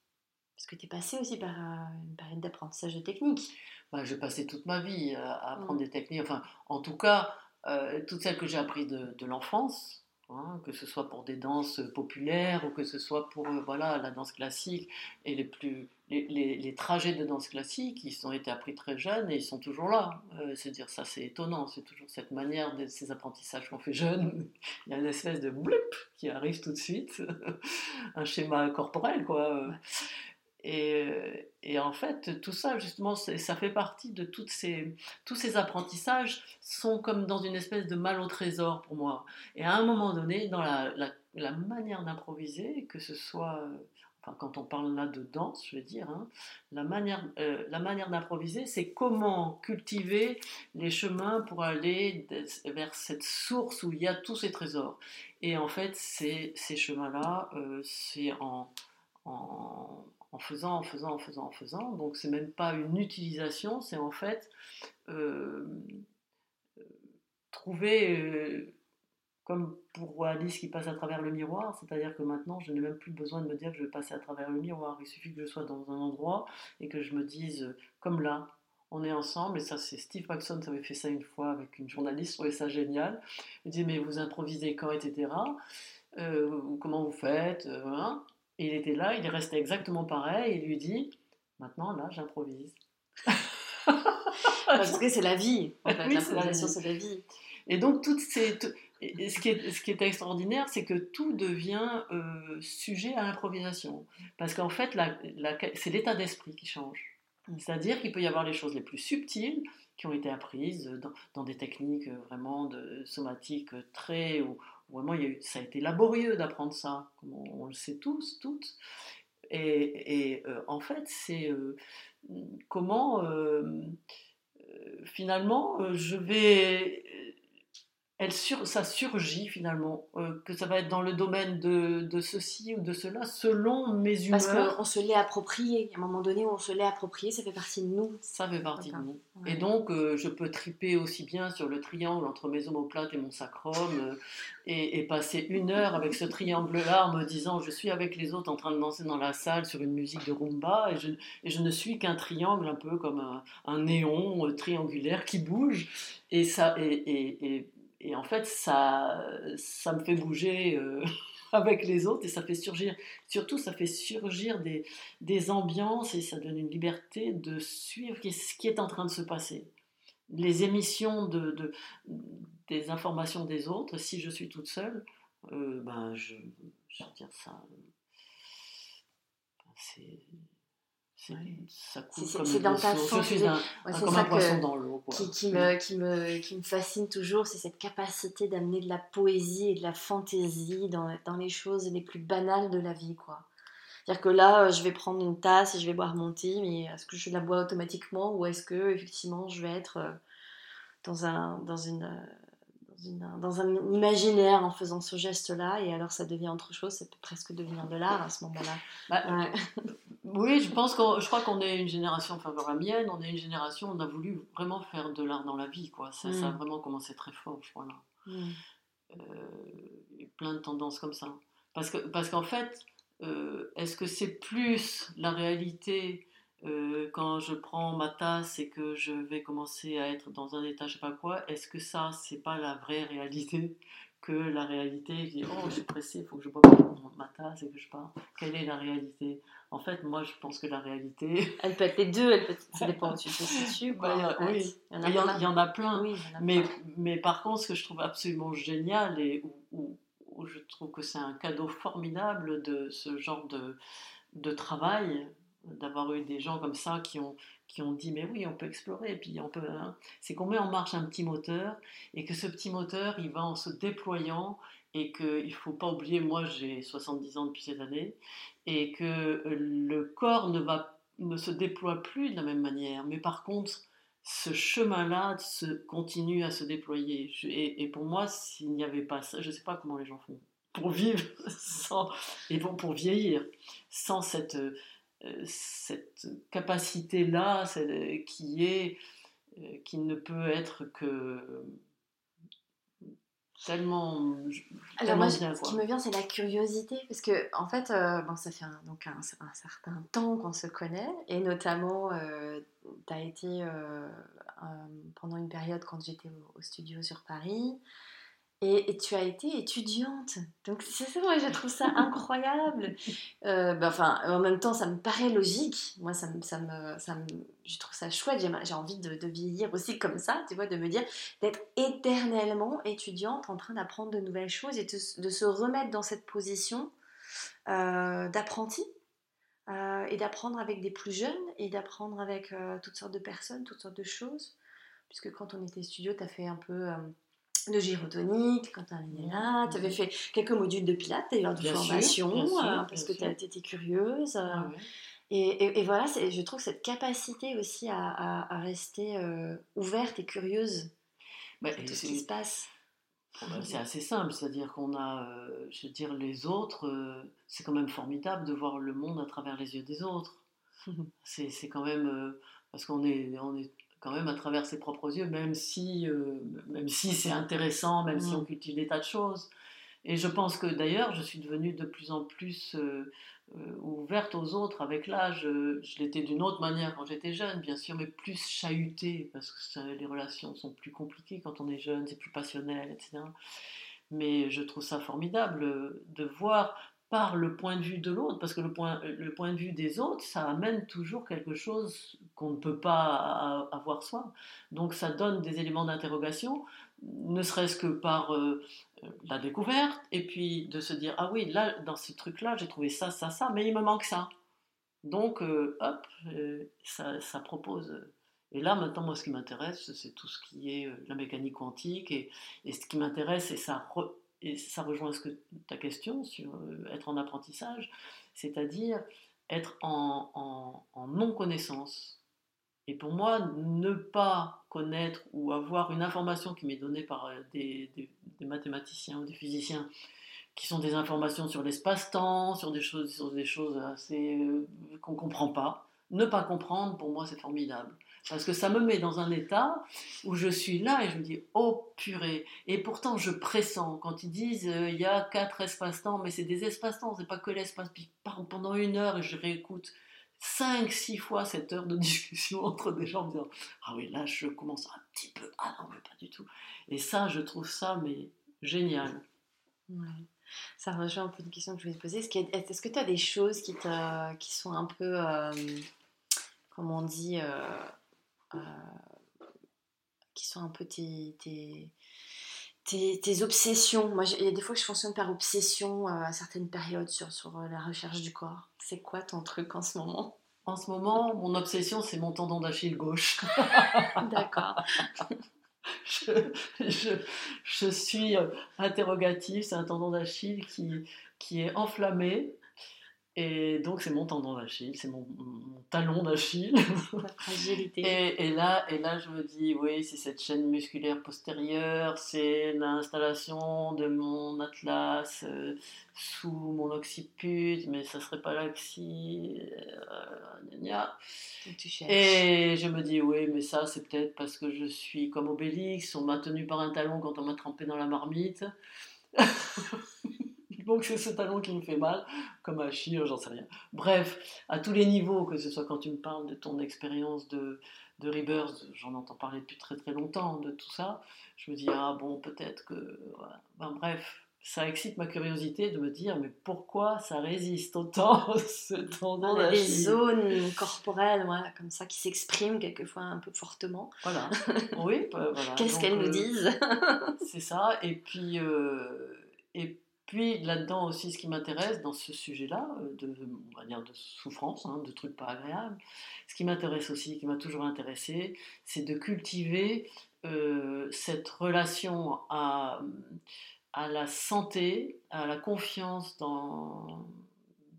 Parce que tu es passé aussi par euh, une période d'apprentissage de technique. Bah, j'ai passé toute ma vie à apprendre mmh. des techniques. Enfin, en tout cas, euh, toutes celles que j'ai apprises de, l'enfance, hein, que ce soit pour des danses populaires ou que ce soit pour euh, voilà, la danse classique et les, plus, les, trajets de danse classique, ils ont été appris très jeunes et ils sont toujours là. Euh, c'est dire ça, c'est étonnant, c'est toujours cette manière de ces apprentissages qu'on fait jeune. Il y a une espèce de blip qui arrive tout de suite, un schéma corporel quoi. Et, en fait, tout ça, justement, ça fait partie de toutes ces, tous ces apprentissages, sont comme dans une espèce de mal au trésor pour moi. Et à un moment donné, dans la, la, manière d'improviser, que ce soit, enfin, quand on parle là de danse, je veux dire, hein, la manière, euh, manière d'improviser, c'est comment cultiver les chemins pour aller vers cette source où il y a tous ces trésors. Et en fait, ces, ces chemins-là, euh, c'est en en faisant, en faisant, en faisant, en faisant. Donc c'est même pas une utilisation, c'est en fait euh, euh, trouver, euh, comme pour Alice qui passe à travers le miroir, c'est-à-dire que maintenant je n'ai même plus besoin de me dire que je vais passer à travers le miroir. Il suffit que je sois dans un endroit et que je me dise, comme là, on est ensemble, et ça c'est Steve Paxson, ça avait fait ça une fois avec une journaliste, je trouvais ça génial. Il dit mais vous improvisez quand, etc. comment vous faites voilà. Et il était là, il est resté exactement pareil, et il lui dit Maintenant, là, j'improvise. Parce que c'est la vie, en fait, l'improvisation, c'est la vie. Et donc, toutes ces, ce, qui est, ce qui est extraordinaire, c'est que tout devient euh, sujet à l'improvisation. Parce qu'en fait, la, c'est l'état d'esprit qui change. C'est-à-dire qu'il peut y avoir les choses les plus subtiles qui ont été apprises dans, dans des techniques vraiment de somatiques très, Vraiment, ça a été laborieux d'apprendre ça, comme on, le sait tous, toutes. Et, et euh, en fait, c'est euh, comment euh, finalement je vais elle sur, ça surgit finalement, euh, que ça va être dans le domaine de, de, ceci ou de cela, selon mes humeurs. Parce qu'on se l'est approprié, à un moment donné où on se l'est approprié, ça fait partie de nous. Ça fait partie de nous. Et donc, euh, je peux triper aussi bien sur le triangle entre mes omoplates et mon sacrum, euh, et, et, passer une heure avec ce triangle-là en me disant, je suis avec les autres en train de danser dans la salle sur une musique de rumba, et je, et je ne suis qu'un triangle un peu comme un, un néon triangulaire qui bouge, et ça... et, et et en fait, ça, ça me fait bouger euh, avec les autres et ça fait surgir, surtout, ça fait surgir des, des ambiances et ça donne une liberté de suivre ce qui est en train de se passer. Les émissions de, de des informations des autres, si je suis toute seule, euh, ben je, je dire ça, c'est C'est dans ta Je suis un, comme un poisson dans l'eau. Qui, qui, me, qui, me, qui me fascine toujours, c'est cette capacité d'amener de la poésie et de la fantaisie dans, dans les choses les plus banales de la vie. quoi. C'est-à-dire que là, euh, je vais prendre une tasse et je vais boire mon thé, mais est-ce que je la bois automatiquement ou est-ce que effectivement je vais être euh, dans, un, dans une euh, dans un imaginaire en faisant ce geste-là, et alors ça devient autre chose, ça peut presque devenir de l'art à ce moment-là. Bah, oui, je pense que je crois qu'on est une génération, enfin la mienne, on est une génération, on a voulu vraiment faire de l'art dans la vie, quoi. Ça, ça a mm. vraiment commencé très fort, je crois là. Mm. Euh, plein de tendances comme ça. Parce que parce qu'en fait, euh, est-ce que c'est plus la réalité euh, quand je prends ma tasse et que je vais commencer à être dans un état je sais pas quoi, est-ce que ça, c'est pas la vraie réalité que la réalité, je dis, oh, je suis pressé, il faut que je boive ma tasse et que je pars. Quelle est la réalité? En fait, moi, je pense que la réalité. Elle peut être les deux, elle peut... ça dépend où tu te situes. Bah, oui, il y, en, il y, en a plein. mais, mais par contre, ce que je trouve absolument génial et où, où je trouve que c'est un cadeau formidable de ce genre de, de travail, d'avoir eu des gens comme ça qui ont, qui ont dit mais oui on peut explorer puis on peut hein. c'est qu'on met en marche un petit moteur et que ce petit moteur il va en se déployant et qu'il ne faut pas oublier moi j'ai 70 ans depuis cette année et que le corps ne va ne se déploie plus de la même manière mais par contre ce chemin-là continue à se déployer et, et pour moi s'il n'y avait pas ça je ne sais pas comment les gens font pour vivre sans et pour, pour vieillir sans cette euh, cette capacité-là qui est euh, qui ne peut être que tellement, Alors moi, ce qui me vient, c'est la curiosité, parce que en fait, euh, bon, ça fait un, donc un, certain temps qu'on se connaît, et notamment, tu as été pendant une période quand j'étais au, studio sur Paris, et, tu as été étudiante. Donc c'est ça, moi je trouve ça incroyable. Euh, ben, enfin, en même temps, ça me paraît logique. Moi, ça me, ça me, ça me je trouve ça chouette. J'ai envie de, vieillir aussi comme ça, tu vois, de me dire d'être éternellement étudiante en train d'apprendre de nouvelles choses et de, se remettre dans cette position euh, d'apprenti. Euh, et d'apprendre avec des plus jeunes et d'apprendre avec toutes sortes de personnes, toutes sortes de choses. Puisque quand on était studio, tu as fait un peu de gyrotonique quand tu es là. Tu avais fait quelques modules de pilates, d'ailleurs, de formation, euh, parce que tu étais curieuse. Euh. Ah et, et, voilà, je trouve cette capacité aussi à, à, rester euh, ouverte et curieuse bah, tout ce qui se passe. Bah, c'est assez simple, c'est-à-dire qu'on a, je veux dire, les autres, c'est quand même formidable de voir le monde à travers les yeux des autres. c'est quand même, parce qu'on est, on est quand même à travers ses propres yeux, même si, euh, même si c'est intéressant, même si on mm. cultive des tas de choses. Et je pense que d'ailleurs, je suis devenue de plus en plus euh, euh, ouverte aux autres avec l'âge. Je l'étais d'une autre manière quand j'étais jeune, bien sûr, mais plus chahutée, parce que les relations sont plus compliquées quand on est jeune, c'est plus passionnel, etc. Mais je trouve ça formidable de voir par le point de vue de l'autre, parce que le point, le point de vue des autres, ça amène toujours quelque chose qu'on ne peut pas avoir soi. Donc ça donne des éléments d'interrogation, ne serait-ce que par euh, la découverte, et puis de se dire, ah oui, là, dans ce truc-là, j'ai trouvé ça, ça, ça, mais il me manque ça. Donc, euh, hop, euh, ça, ça, propose... Et là, maintenant, moi, ce qui m'intéresse, c'est tout ce qui est la mécanique quantique, et, et ce qui m'intéresse, c'est ça et ça rejoint ce que ta question sur euh, être en apprentissage, c'est-à-dire être en, non-connaissance. Et pour moi, ne pas connaître ou avoir une information qui m'est donnée par euh, des, mathématiciens ou des physiciens, qui sont des informations sur l'espace-temps, sur des choses, sur des choses assez euh, qu'on ne comprend pas. Ne pas comprendre, pour moi, c'est formidable. Parce que ça me met dans un état où je suis là et je me dis, oh purée. Et pourtant, je pressens quand ils disent, euh, il y a quatre espaces-temps, mais c'est des espaces-temps, c'est pas que l'espace. Puis pendant une heure, et je réécoute cinq, six fois cette heure de discussion entre des gens en disant, ah oui, là, je commence un petit peu, ah non, mais pas du tout. Et ça, je trouve ça, mais génial. Ça rejoint un peu une question que je voulais te poser. Est-ce que tu as des choses qui, qui sont un peu, euh, comment on dit, euh, euh, qui sont un peu tes, tes, tes, obsessions. Moi, il y a des fois que je fonctionne par obsession euh, à certaines périodes sur, sur euh, la recherche du corps. C'est quoi ton truc en ce moment? En ce moment, mon obsession, c'est mon tendon d'Achille gauche. D'accord. je, je, je, suis interrogative, c'est un tendon d'Achille qui, qui est enflammé. Et donc, c'est mon tendon d'Achille, c'est mon, mon, talon d'Achille. La fragilité. Et, et, là, et là, je me dis, oui, c'est cette chaîne musculaire postérieure, c'est l'installation de mon atlas euh, sous mon occiput, mais ça serait pas l'axi. Euh, et je me dis, oui, mais ça, c'est peut-être parce que je suis comme Obélix, on m'a tenu par un talon quand on m'a trempé dans la marmite. Donc c'est ce talon qui me fait mal, comme Achille, j'en sais rien. Bref, à tous les niveaux, que ce soit quand tu me parles de ton expérience de, de Rebirth, j'en entends parler depuis très très longtemps de tout ça, je me dis, ah bon, peut-être que... Voilà. Ben, bref, ça excite ma curiosité de me dire, mais pourquoi ça résiste autant, ce tendon Il y a des zones corporelles, voilà, comme ça, qui s'expriment quelquefois un peu fortement. Voilà, oui, voilà. Qu'est-ce qu'elles nous euh, disent? C'est ça, et puis... Euh, et puis là-dedans aussi, ce qui m'intéresse dans ce sujet-là, euh, de, on va dire de souffrance, hein, de trucs pas agréables, ce qui m'intéresse aussi, qui m'a toujours intéressé, c'est de cultiver euh, cette relation à, à la santé, à la confiance dans,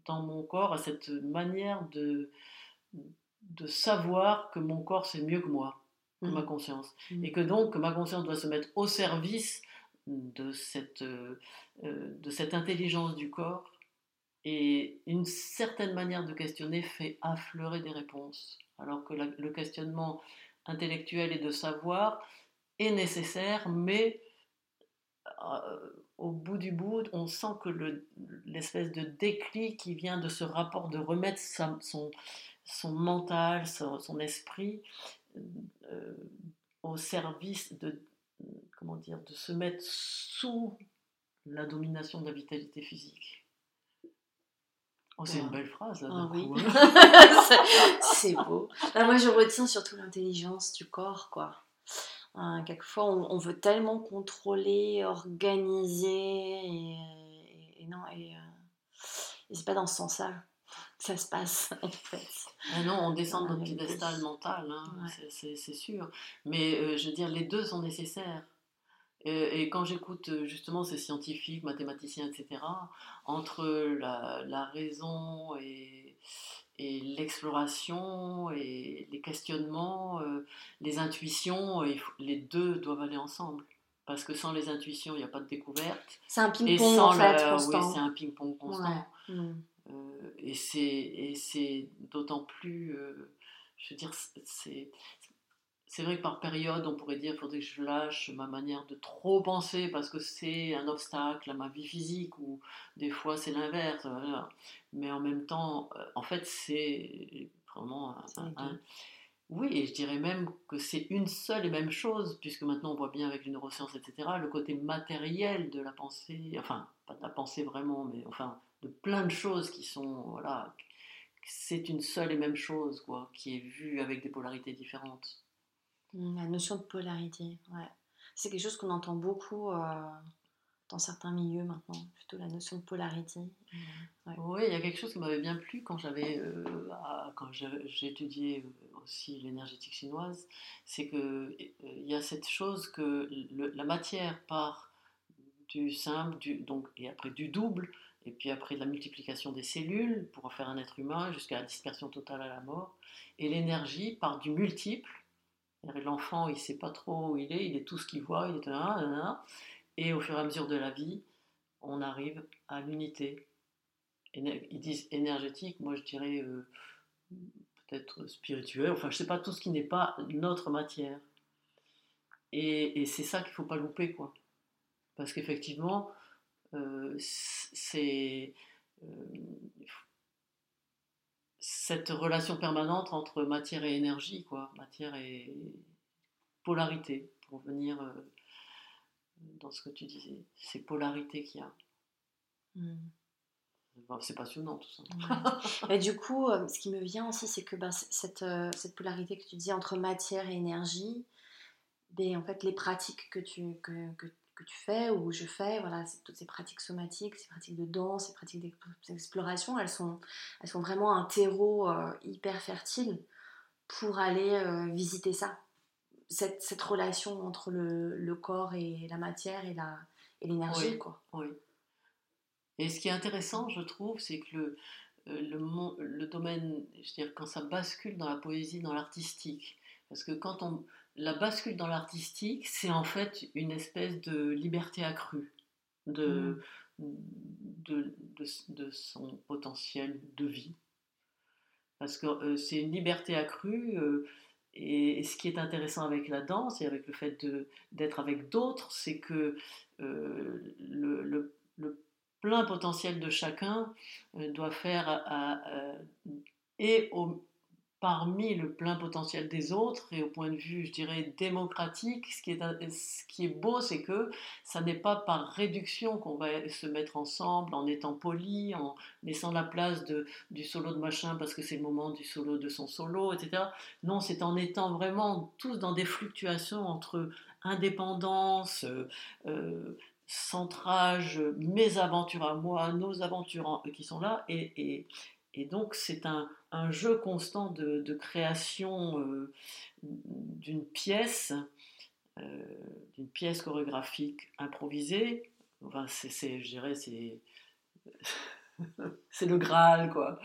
dans mon corps, à cette manière de, de savoir que mon corps c'est mieux que moi, que ma conscience. Et que donc que ma conscience doit se mettre au service de cette, euh, de cette intelligence du corps et une certaine manière de questionner fait affleurer des réponses, alors que le questionnement intellectuel et de savoir est nécessaire, mais euh, au bout du bout, on sent que l'espèce de déclic qui vient de ce rapport de remettre son, son mental, son, esprit euh, au service de, comment dire, de se mettre sous la domination de la vitalité physique. Oh, c'est une belle phrase, là, Ah oui. hein. c'est beau. Ah, moi, je retiens surtout l'intelligence du corps, quoi. Hein, quelquefois, on, on veut tellement contrôler, organiser, et, non, et, euh, et c'est pas dans ce sens-là ça se passe, en fait. Ah non, on descend de notre piédestal mental, hein, Ouais. c'est- sûr. Mais euh, je veux dire, les deux sont nécessaires. Euh, et quand j'écoute euh, justement ces scientifiques, mathématiciens, etc., entre la, la raison et, et l'exploration et les questionnements, euh, les intuitions, les deux doivent aller ensemble. Parce que sans les intuitions, il n'y a pas de découverte. C'est un ping-pong, en fait, la- oui, constant. c'est un ping-pong constant. Ouais. Euh, et c'est et c'est d'autant plus euh, je veux dire c'est c'est vrai que par période on pourrait dire il faudrait que je lâche ma manière de trop penser parce que c'est un obstacle à ma vie physique ou des fois c'est l'inverse voilà. mais en même temps euh, en fait c'est vraiment un- oui, et je dirais même que c'est une seule et même chose, puisque maintenant on voit bien avec les neurosciences, etc., le côté matériel de la pensée, enfin, pas de la pensée vraiment, mais enfin, de plein de choses qui sont, voilà, c'est une seule et même chose, quoi, qui est vue avec des polarités différentes. Mm, La notion de polarité, ouais. C'est quelque chose qu'on entend beaucoup euh, dans certains milieux maintenant, plutôt la notion de polarité. Ouais. Oui, il y a quelque chose qui m'avait bien plu quand j'avais, euh, quand étudié euh, aussi l'énergétique chinoise, c'est que euh, il y a cette chose que le- la matière part du simple, du, donc, et après du double, et puis après la multiplication des cellules pour en faire un être humain jusqu'à la dispersion totale à la mort, et l'énergie part du multiple. L'enfant, il sait pas trop où il est, il est tout ce qu'il voit, il est là, là, là, et au fur et à mesure de la vie, on arrive à l'unité ils disent énergétique, moi je dirais euh, peut-être spirituel, enfin je sais pas, tout ce qui n'est pas notre matière. Et, et c'est ça qu'il faut pas louper, quoi. Parce qu'effectivement, c'est euh, cette relation permanente entre matière et énergie, quoi, matière et polarité, pour venir euh, dans ce que tu disais, ces polarités qu'il y a. Mm. Bon, c'est passionnant tout ça. Ouais. Et du coup, euh, ce qui me vient aussi, c'est que c- cette, euh, cette polarité que tu dis entre matière et énergie, ben, en fait, les pratiques que tu, que, que, que tu fais ou je fais, voilà, toutes ces pratiques somatiques, ces pratiques de danse, ces pratiques d'exploration, elles sont, elles sont vraiment un terreau euh, hyper fertile pour aller euh, visiter ça. Cette, cette, relation entre le, le, corps et la matière et l'énergie. Oui, quoi. oui. Et ce qui est intéressant, je trouve, c'est que le, euh, le, le, domaine, je veux dire, quand ça bascule dans la poésie, dans l'artistique, parce que quand on, la bascule dans l'artistique, c'est en fait une espèce de liberté accrue de, mm. de, de, son potentiel de vie. Parce que euh, c'est une liberté accrue. Euh, et, ce qui est intéressant avec la danse et avec le fait d'être avec d'autres, c'est que euh, le, le, le, plein potentiel de chacun doit faire à, et au, parmi le plein potentiel des autres et au point de vue, je dirais, démocratique, ce qui est, ce qui est beau, c'est que ça n'est pas par réduction qu'on va se mettre ensemble en étant poli, en laissant la place de, du solo de machin parce que c'est le moment du solo de son solo, etc. Non, c'est en étant vraiment tous dans des fluctuations entre indépendance, euh, euh, centrage, mes aventures à moi, nos aventures qui sont là, et, et, et donc c'est un, jeu constant de, création euh, d'une pièce, euh, d'une pièce chorégraphique improvisée. Enfin, c'est, je dirais, c'est, le Graal, quoi.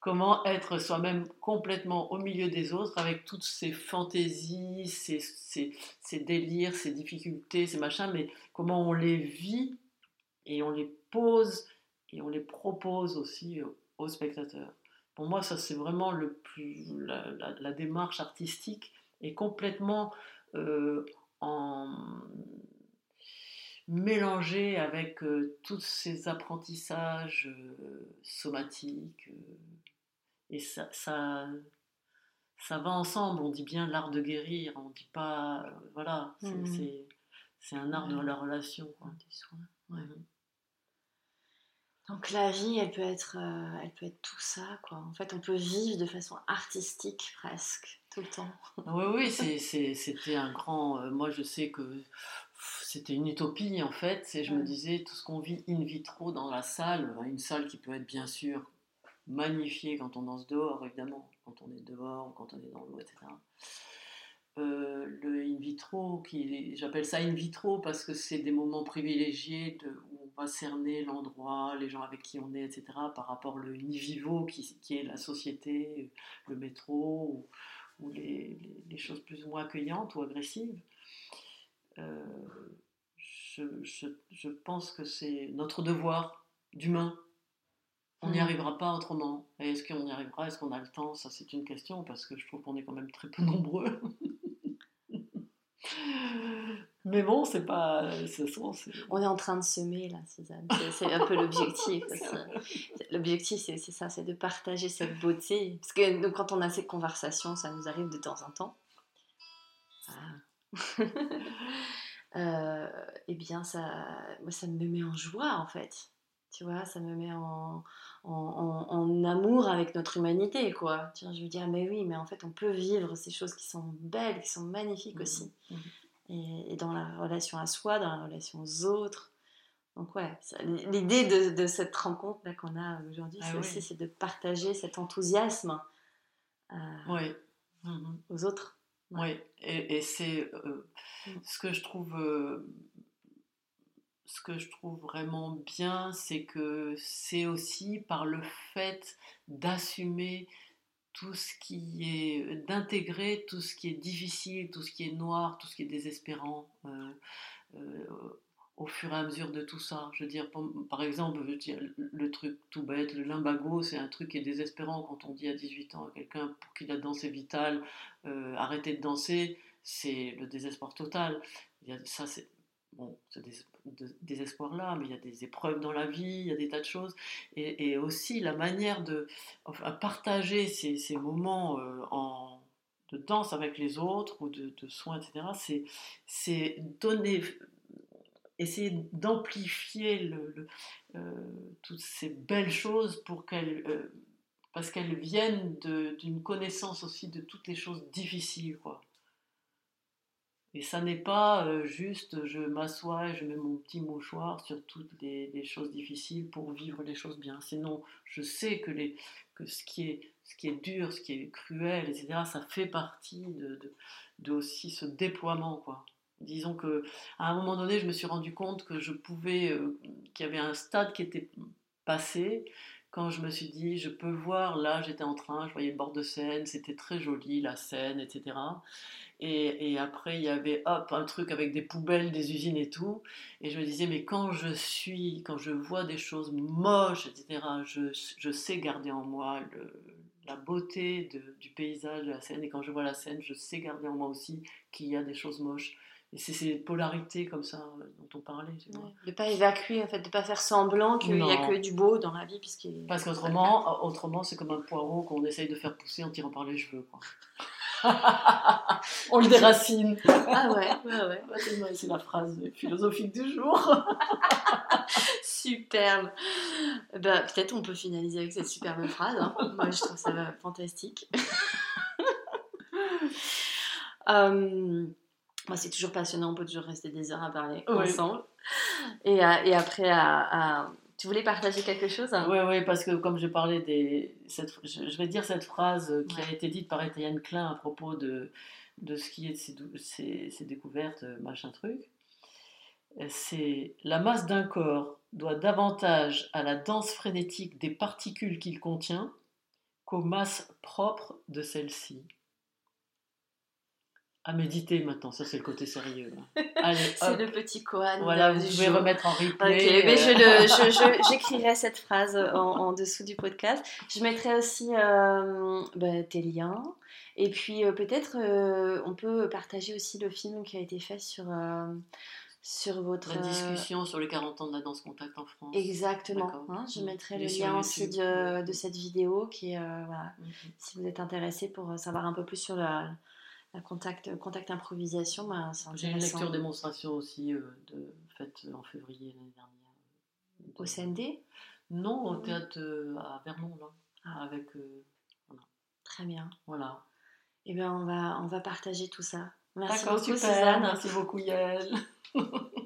Comment être soi-même complètement au milieu des autres avec toutes ces fantaisies, ces, ces délires, ces difficultés, ces machins, mais comment on les vit et on les pose et on les propose aussi au spectateur. Pour moi, ça c'est vraiment le plus, la, démarche artistique est complètement euh, en mélangée avec euh, tous ces apprentissages euh, somatiques. et ça, ça, ça, va ensemble. On dit bien l'art de guérir, on dit pas. voilà, c'est mmh. un art de la relation. Quoi. Mmh. Donc la vie, elle peut être, euh, elle peut être tout ça, quoi. En fait, on peut vivre de façon artistique presque tout le temps. Oui, oui, c'était un grand. Euh, moi, je sais que c'était une utopie en fait. Et je me disais tout ce qu'on vit in vitro dans la salle, une salle qui peut être bien sûr magnifiée quand on danse dehors, évidemment, quand on est dehors, quand on est dans l'eau, etc. Euh, le in vitro, j'appelle ça in vitro parce que c'est des moments privilégiés de, où on va cerner l'endroit, les gens avec qui on est, etc., par rapport au in vivo qui, qui est la société, le métro, ou, les, les, choses plus ou moins accueillantes ou agressives. Euh, je, je, je, pense que c'est notre devoir d'humain. On n'y mmh. arrivera pas autrement. Est-ce qu'on y arrivera? Est-ce qu'on a le temps? Ça, c'est une question parce que je trouve qu'on est quand même très peu nombreux. Mais bon, c'est pas. On est en train de semer là, Suzanne. C'est un peu l'objectif L'objectif, c'est ça, c'est de partager cette beauté. Parce que quand on a ces conversations, ça nous arrive de temps en temps. Ah. euh, eh bien, ça, moi, ça me met en joie en fait. Tu vois, ça me met en, en, amour avec notre humanité, quoi. Je veux dire, mais oui, mais en fait, on peut vivre ces choses qui sont belles, qui sont magnifiques mmh aussi. Mmh et, dans la relation à soi, dans la relation aux autres. Donc ouais, l'idée de, de, cette rencontre là qu'on a aujourd'hui, ah c'est aussi c'est de partager cet enthousiasme euh, mmh aux autres. Oui, et, et c'est euh, mmh. ce que je trouve euh, ce que je trouve vraiment bien, c'est que c'est aussi par le fait d'assumer tout ce qui est d'intégrer tout ce qui est difficile, tout ce qui est noir, tout ce qui est désespérant euh, euh, au fur et à mesure de tout ça. Je veux dire, par exemple, le truc tout bête, le limbago, c'est un truc qui est désespérant quand on dit à 18 ans à quelqu'un pour qui la danse est vitale, euh, arrêter de danser, c'est le désespoir total. Ça, c'est bon, c'est des, espoirs là, mais il y a des épreuves dans la vie, il y a des tas de choses, et, aussi la manière de partager ces, moments euh, de danse avec les autres ou de, soins, etc. C'est donner, essayer d'amplifier euh, toutes ces belles choses pour qu'elles euh, parce qu'elles viennent d'une connaissance aussi de toutes les choses difficiles, quoi. Et ça n'est pas euh, juste je m'assois et je mets mon petit mouchoir sur toutes les, choses difficiles pour vivre les choses bien. Sinon, je sais que, ce, qui est, dur, ce qui est cruel, etc., ça fait partie de, de, aussi ce déploiement. Disons que à un moment donné, je me suis rendu compte que je pouvais, euh, qu'il y avait un stade qui était passé, quand je me suis dit, je peux voir, là j'étais en train, je voyais le bord de Seine, c'était très joli, la Seine, etc. Et, après, il y avait hop, un truc avec des poubelles, des usines et tout. Et je me disais, mais quand je suis, quand je vois des choses moches, etc., je, sais garder en moi la beauté du paysage de la Seine. Et quand je vois la Seine, je sais garder en moi aussi qu'il y a des choses moches. Et c'est ces polarités comme ça euh, dont on parlait. de ne pas évacuer, en fait, de ne pas faire semblant qu'il n'y a que du beau dans la vie. Parce qu'autrement, autrement, c'est comme un poireau qu'on essaye de faire pousser en tirant par les cheveux. Quoi. on le déracine. Ah ouais, ouais, ouais. C'est la phrase philosophique du jour. Superbe. Bah, Peut-être on peut finaliser avec cette superbe phrase. Hein. Moi, je trouve ça fantastique. euh, c'est toujours passionnant, on peut toujours rester des heures à parler ensemble. Et, euh, et après, à, tu voulais partager quelque chose Oui, oui, parce que comme je parlais des. Cette, je vais dire cette phrase qui a été dite par Étienne Klein à propos de, de ce qui est de ses, ses, découvertes, machin truc. C'est la masse d'un corps doit davantage à la danse frénétique des particules qu'il contient qu'aux masses propres de celle-ci à méditer maintenant. Ça, c'est le côté sérieux. c'est le petit koan. Voilà, vous pouvez remettre en replay. Ok, mais je j'écrirai cette phrase en, dessous du podcast. Je mettrai aussi euh, bah, tes liens. Et puis, euh, peut-être, euh, on peut partager aussi le film qui a été fait sur sur votre... La discussion sur les 40 ans de la danse contact en France. Exactement. Hein, je mettrai le lien aussi de, de, cette vidéo qui est, voilà, mhm. si vous êtes intéressé pour savoir un peu plus sur la, contact, contact improvisation, bah, J'ai une lecture démonstration aussi euh, de, faite en février l'année dernière. Au CND Non, au théâtre euh, à Vernon, là. Ah. Avec, euh, Très bien. Voilà. Eh bien, on va, on va partager tout ça. Merci beaucoup, super. Suzanne. Merci beaucoup, Yael.